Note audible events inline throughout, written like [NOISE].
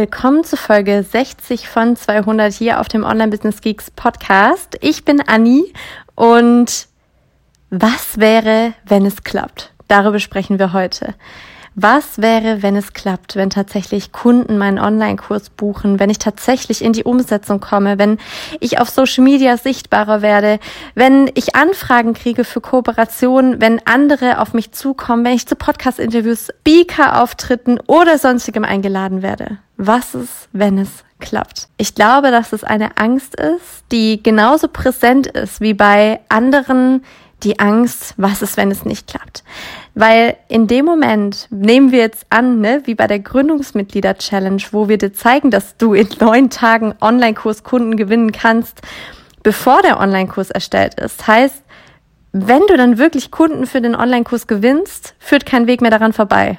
Willkommen zu Folge 60 von 200 hier auf dem Online Business Geeks Podcast. Ich bin Anni und was wäre, wenn es klappt? Darüber sprechen wir heute. Was wäre, wenn es klappt, wenn tatsächlich Kunden meinen Online-Kurs buchen, wenn ich tatsächlich in die Umsetzung komme, wenn ich auf Social Media sichtbarer werde, wenn ich Anfragen kriege für Kooperationen, wenn andere auf mich zukommen, wenn ich zu Podcast-Interviews, Speaker-Auftritten oder sonstigem eingeladen werde? Was ist, wenn es klappt? Ich glaube, dass es eine Angst ist, die genauso präsent ist wie bei anderen die Angst, was ist, wenn es nicht klappt. Weil in dem Moment nehmen wir jetzt an, ne, wie bei der Gründungsmitglieder-Challenge, wo wir dir zeigen, dass du in neun Tagen Online-Kurs Kunden gewinnen kannst, bevor der Online-Kurs erstellt ist. Heißt, wenn du dann wirklich Kunden für den Online-Kurs gewinnst, führt kein Weg mehr daran vorbei.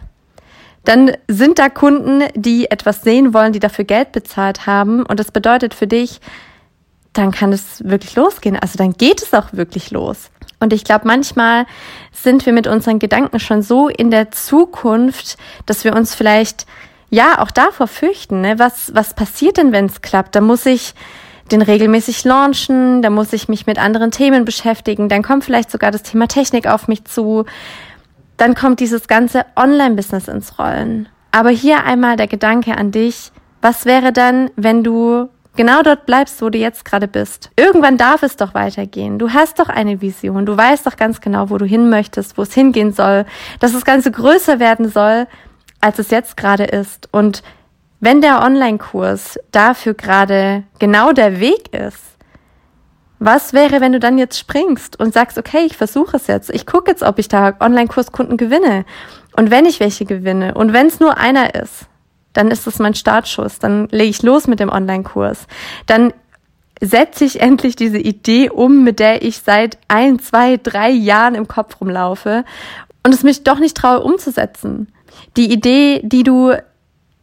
Dann sind da Kunden, die etwas sehen wollen, die dafür Geld bezahlt haben. Und das bedeutet für dich, dann kann es wirklich losgehen. Also dann geht es auch wirklich los. Und ich glaube, manchmal sind wir mit unseren Gedanken schon so in der Zukunft, dass wir uns vielleicht ja auch davor fürchten. Ne? Was, was passiert denn, wenn es klappt? Da muss ich den regelmäßig launchen, da muss ich mich mit anderen Themen beschäftigen, dann kommt vielleicht sogar das Thema Technik auf mich zu, dann kommt dieses ganze Online-Business ins Rollen. Aber hier einmal der Gedanke an dich, was wäre dann, wenn du genau dort bleibst, wo du jetzt gerade bist. Irgendwann darf es doch weitergehen. Du hast doch eine Vision. Du weißt doch ganz genau, wo du hin möchtest, wo es hingehen soll, dass das Ganze größer werden soll, als es jetzt gerade ist. Und wenn der Online-Kurs dafür gerade genau der Weg ist, was wäre, wenn du dann jetzt springst und sagst, okay, ich versuche es jetzt. Ich gucke jetzt, ob ich da Online-Kurskunden gewinne. Und wenn ich welche gewinne und wenn es nur einer ist, dann ist es mein Startschuss, dann lege ich los mit dem Online-Kurs. Dann setze ich [LAUGHS] endlich diese Idee um, mit der ich seit ein, zwei, drei Jahren im Kopf rumlaufe und es mich doch nicht traue umzusetzen. Die Idee, die du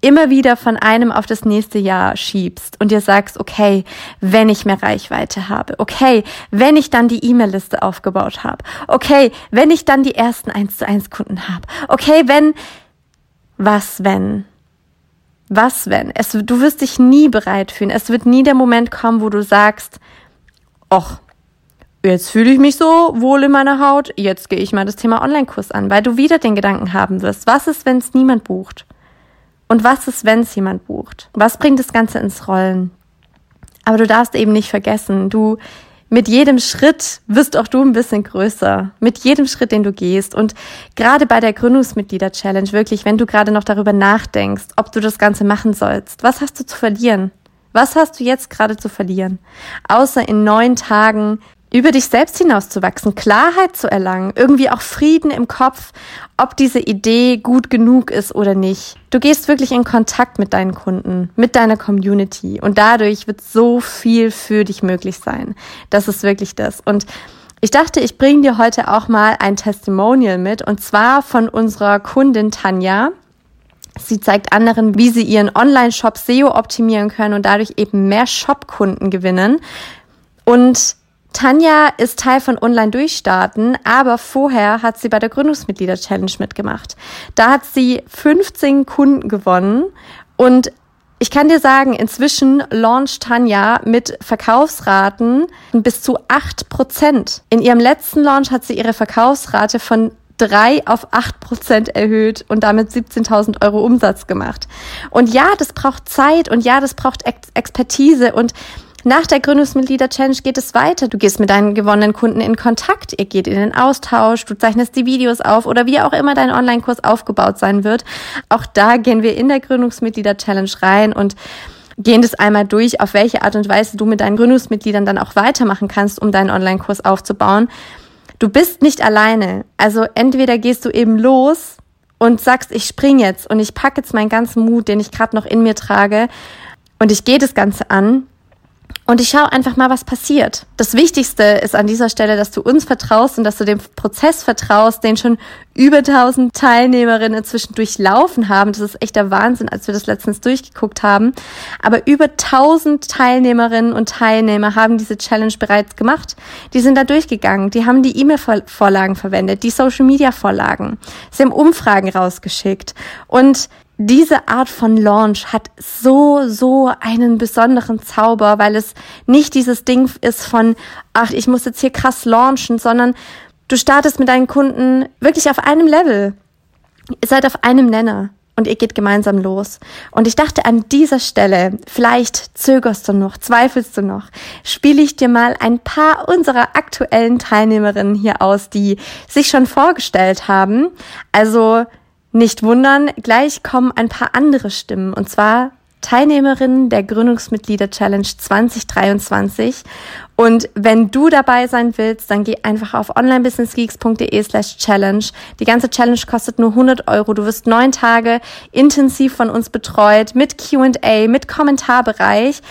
immer wieder von einem auf das nächste Jahr schiebst und dir sagst, okay, wenn ich mehr Reichweite habe, okay, wenn ich dann die E-Mail-Liste aufgebaut habe, okay, wenn ich dann die ersten 1 zu 1 Kunden habe, okay, wenn, was wenn? Was wenn? Es, du wirst dich nie bereit fühlen. Es wird nie der Moment kommen, wo du sagst, ach, jetzt fühle ich mich so wohl in meiner Haut, jetzt gehe ich mal das Thema Online-Kurs an, weil du wieder den Gedanken haben wirst, was ist, wenn es niemand bucht? Und was ist, wenn es jemand bucht? Was bringt das Ganze ins Rollen? Aber du darfst eben nicht vergessen, du mit jedem Schritt wirst auch du ein bisschen größer. Mit jedem Schritt, den du gehst. Und gerade bei der Gründungsmitglieder-Challenge, wirklich, wenn du gerade noch darüber nachdenkst, ob du das Ganze machen sollst, was hast du zu verlieren? Was hast du jetzt gerade zu verlieren? Außer in neun Tagen über dich selbst hinauszuwachsen, Klarheit zu erlangen, irgendwie auch Frieden im Kopf, ob diese Idee gut genug ist oder nicht. Du gehst wirklich in Kontakt mit deinen Kunden, mit deiner Community und dadurch wird so viel für dich möglich sein. Das ist wirklich das. Und ich dachte, ich bringe dir heute auch mal ein Testimonial mit und zwar von unserer Kundin Tanja. Sie zeigt anderen, wie sie ihren Online-Shop SEO optimieren können und dadurch eben mehr Shop-Kunden gewinnen. Und Tanja ist Teil von Online Durchstarten, aber vorher hat sie bei der Gründungsmitglieder Challenge mitgemacht. Da hat sie 15 Kunden gewonnen und ich kann dir sagen, inzwischen launcht Tanja mit Verkaufsraten bis zu 8 Prozent. In ihrem letzten Launch hat sie ihre Verkaufsrate von 3 auf 8 Prozent erhöht und damit 17.000 Euro Umsatz gemacht. Und ja, das braucht Zeit und ja, das braucht Ex Expertise und nach der Gründungsmitglieder-Challenge geht es weiter. Du gehst mit deinen gewonnenen Kunden in Kontakt, ihr geht in den Austausch, du zeichnest die Videos auf oder wie auch immer dein Online-Kurs aufgebaut sein wird. Auch da gehen wir in der Gründungsmitglieder-Challenge rein und gehen das einmal durch, auf welche Art und Weise du mit deinen Gründungsmitgliedern dann auch weitermachen kannst, um deinen Online-Kurs aufzubauen. Du bist nicht alleine. Also entweder gehst du eben los und sagst, ich spring jetzt und ich packe jetzt meinen ganzen Mut, den ich gerade noch in mir trage und ich gehe das Ganze an und ich schaue einfach mal, was passiert. Das Wichtigste ist an dieser Stelle, dass du uns vertraust und dass du dem Prozess vertraust, den schon über 1000 Teilnehmerinnen inzwischen durchlaufen haben. Das ist echt der Wahnsinn, als wir das letztens durchgeguckt haben. Aber über 1000 Teilnehmerinnen und Teilnehmer haben diese Challenge bereits gemacht. Die sind da durchgegangen. Die haben die E-Mail-Vorlagen verwendet, die Social-Media-Vorlagen. Sie haben Umfragen rausgeschickt. Und diese Art von Launch hat so, so einen besonderen Zauber, weil es nicht dieses Ding ist von, ach, ich muss jetzt hier krass launchen, sondern du startest mit deinen Kunden wirklich auf einem Level. Ihr seid auf einem Nenner und ihr geht gemeinsam los. Und ich dachte an dieser Stelle, vielleicht zögerst du noch, zweifelst du noch, spiele ich dir mal ein paar unserer aktuellen Teilnehmerinnen hier aus, die sich schon vorgestellt haben. Also nicht wundern, gleich kommen ein paar andere Stimmen und zwar Teilnehmerinnen der Gründungsmitglieder Challenge 2023. Und wenn du dabei sein willst, dann geh einfach auf onlinebusinessgeeks.de slash challenge. Die ganze Challenge kostet nur 100 Euro. Du wirst neun Tage intensiv von uns betreut mit Q&A, mit Kommentarbereich.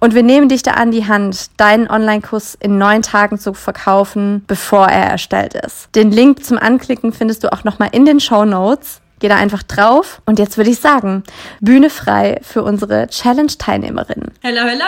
Und wir nehmen dich da an die Hand, deinen Online-Kurs in neun Tagen zu verkaufen, bevor er erstellt ist. Den Link zum Anklicken findest du auch nochmal in den Show Notes. Geh da einfach drauf. Und jetzt würde ich sagen, Bühne frei für unsere Challenge-Teilnehmerinnen. Hello, hello!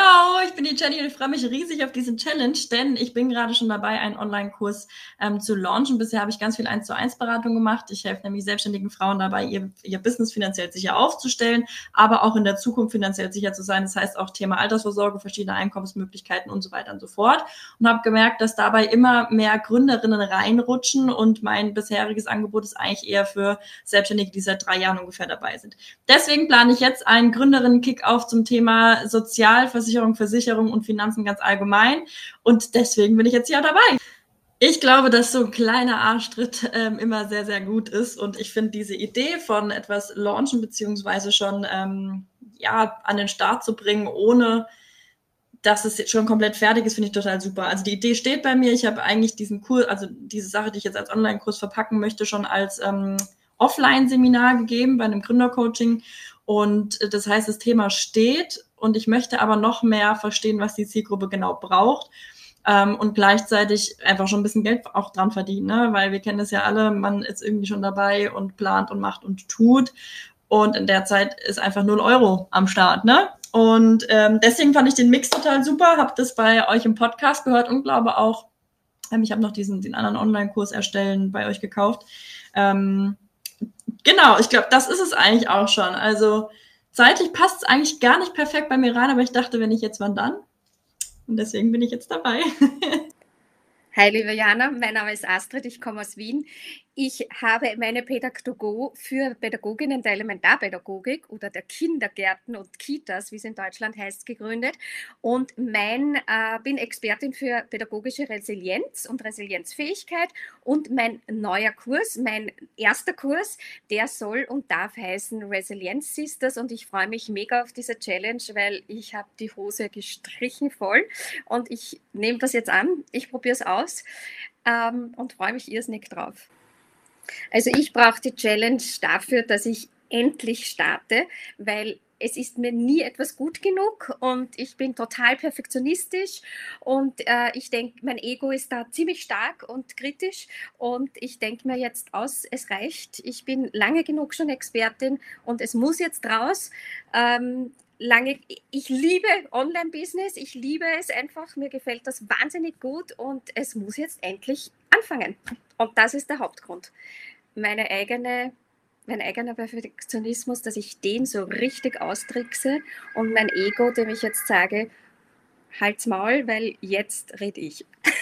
Ich bin die Jenny und ich freue mich riesig auf diesen Challenge, denn ich bin gerade schon dabei, einen Online-Kurs ähm, zu launchen. Bisher habe ich ganz viel 1 zu 1 Beratung gemacht. Ich helfe nämlich selbstständigen Frauen dabei, ihr, ihr Business finanziell sicher aufzustellen, aber auch in der Zukunft finanziell sicher zu sein. Das heißt auch Thema Altersvorsorge, verschiedene Einkommensmöglichkeiten und so weiter und so fort. Und habe gemerkt, dass dabei immer mehr Gründerinnen reinrutschen und mein bisheriges Angebot ist eigentlich eher für Selbstständige Selbstständige, die seit drei Jahren ungefähr dabei sind. Deswegen plane ich jetzt einen Gründerinnen-Kick-Off zum Thema Sozialversicherung, Versicherung und Finanzen ganz allgemein. Und deswegen bin ich jetzt hier dabei. Ich glaube, dass so ein kleiner Arschtritt ähm, immer sehr, sehr gut ist. Und ich finde diese Idee von etwas launchen, beziehungsweise schon ähm, ja, an den Start zu bringen, ohne dass es jetzt schon komplett fertig ist, finde ich total super. Also die Idee steht bei mir. Ich habe eigentlich diesen Kurs, also diese Sache, die ich jetzt als Online-Kurs verpacken möchte, schon als ähm, Offline-Seminar gegeben bei einem Gründercoaching. Und das heißt, das Thema steht und ich möchte aber noch mehr verstehen, was die Zielgruppe genau braucht. Ähm, und gleichzeitig einfach schon ein bisschen Geld auch dran verdienen, ne? weil wir kennen das ja alle, man ist irgendwie schon dabei und plant und macht und tut. Und in der Zeit ist einfach 0 Euro am Start, ne? Und ähm, deswegen fand ich den Mix total super, habe das bei euch im Podcast gehört und glaube auch, ähm, ich habe noch diesen den anderen Online-Kurs erstellen bei euch gekauft. Ähm, Genau, ich glaube, das ist es eigentlich auch schon. Also zeitlich passt es eigentlich gar nicht perfekt bei mir rein, aber ich dachte, wenn ich jetzt, wann dann? Und deswegen bin ich jetzt dabei. [LAUGHS] Hi, liebe Jana, mein Name ist Astrid, ich komme aus Wien. Ich habe meine Pädagogo für Pädagoginnen der Elementarpädagogik oder der Kindergärten und Kitas, wie es in Deutschland heißt, gegründet. Und mein, äh, bin Expertin für pädagogische Resilienz und Resilienzfähigkeit. Und mein neuer Kurs, mein erster Kurs, der soll und darf heißen Resilience Sisters. Und ich freue mich mega auf diese Challenge, weil ich habe die Hose gestrichen voll. Und ich nehme das jetzt an, ich probiere es aus. Ähm, und freue mich irrsinnig drauf. Also ich brauche die Challenge dafür, dass ich endlich starte, weil es ist mir nie etwas gut genug und ich bin total perfektionistisch und äh, ich denke, mein Ego ist da ziemlich stark und kritisch und ich denke mir jetzt aus, es reicht. Ich bin lange genug schon Expertin und es muss jetzt raus. Ähm, lange, ich liebe Online-Business, ich liebe es einfach, mir gefällt das wahnsinnig gut und es muss jetzt endlich anfangen. Und das ist der Hauptgrund. Meine eigene, mein eigener Perfektionismus, dass ich den so richtig austrickse und mein Ego, dem ich jetzt sage, halt's Maul, weil jetzt rede ich. [LAUGHS]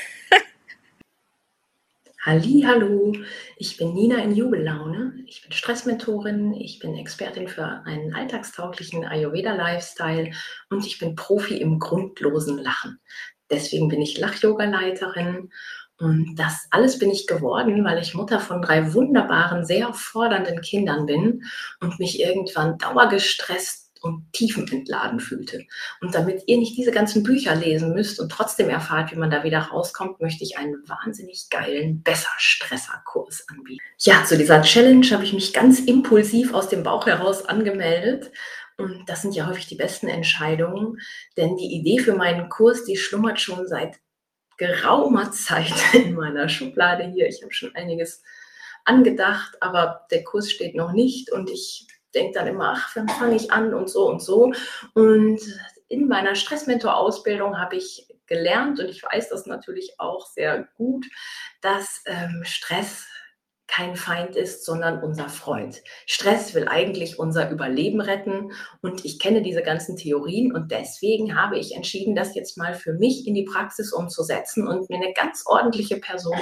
Halli, hallo, ich bin Nina in Jubellaune. Ich bin Stressmentorin, ich bin Expertin für einen alltagstauglichen Ayurveda-Lifestyle und ich bin Profi im grundlosen Lachen. Deswegen bin ich Lach-Yoga-Leiterin und das alles bin ich geworden, weil ich Mutter von drei wunderbaren, sehr fordernden Kindern bin und mich irgendwann dauergestresst und tiefenentladen fühlte. Und damit ihr nicht diese ganzen Bücher lesen müsst und trotzdem erfahrt, wie man da wieder rauskommt, möchte ich einen wahnsinnig geilen Besser-Stresser-Kurs anbieten. Ja, zu dieser Challenge habe ich mich ganz impulsiv aus dem Bauch heraus angemeldet. Und das sind ja häufig die besten Entscheidungen, denn die Idee für meinen Kurs, die schlummert schon seit geraumer Zeit [LAUGHS] in meiner Schublade hier. Ich habe schon einiges angedacht, aber der Kurs steht noch nicht und ich denke dann immer, ach, wann fange ich an und so und so. Und in meiner Stressmentor-Ausbildung habe ich gelernt und ich weiß das natürlich auch sehr gut, dass ähm, Stress kein Feind ist, sondern unser Freund. Stress will eigentlich unser Überleben retten und ich kenne diese ganzen Theorien und deswegen habe ich entschieden, das jetzt mal für mich in die Praxis umzusetzen und mir eine ganz ordentliche Person,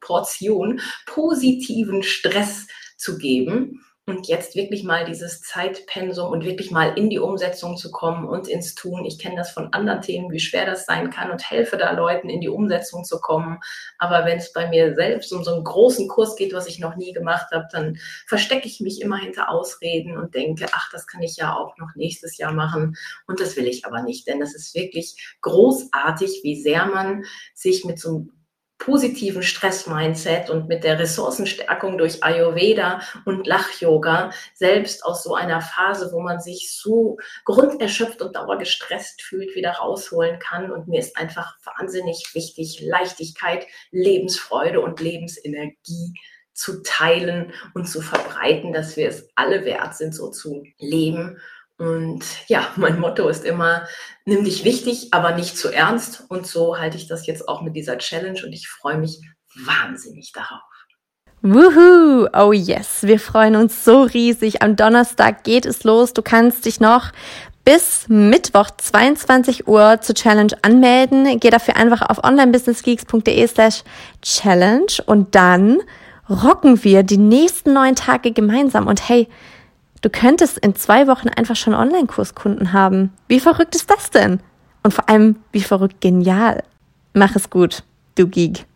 Portion positiven Stress zu geben und jetzt wirklich mal dieses Zeitpensum und wirklich mal in die Umsetzung zu kommen und ins Tun. Ich kenne das von anderen Themen, wie schwer das sein kann und helfe da Leuten in die Umsetzung zu kommen. Aber wenn es bei mir selbst um so einen großen Kurs geht, was ich noch nie gemacht habe, dann verstecke ich mich immer hinter Ausreden und denke, ach, das kann ich ja auch noch nächstes Jahr machen. Und das will ich aber nicht, denn das ist wirklich großartig, wie sehr man sich mit so einem positiven Stress-Mindset und mit der Ressourcenstärkung durch Ayurveda und Lach-Yoga selbst aus so einer Phase, wo man sich so grunderschöpft und dauergestresst fühlt, wieder rausholen kann. Und mir ist einfach wahnsinnig wichtig, Leichtigkeit, Lebensfreude und Lebensenergie zu teilen und zu verbreiten, dass wir es alle wert sind, so zu leben und ja, [LAUGHS] mein Motto ist immer, nimm dich wichtig, aber nicht zu ernst. Und so halte ich das jetzt auch mit dieser Challenge und ich freue mich wahnsinnig darauf. Woohoo! Oh yes, wir freuen uns so riesig. Am Donnerstag geht es los. Du kannst dich noch bis Mittwoch 22 Uhr zur Challenge anmelden. Geh dafür einfach auf onlinebusinessgeeks.de slash challenge und dann rocken wir die nächsten neun Tage gemeinsam. Und hey, Du könntest in zwei Wochen einfach schon Online-Kurskunden haben. Wie verrückt ist das denn? Und vor allem, wie verrückt genial. Mach es gut, du Geek.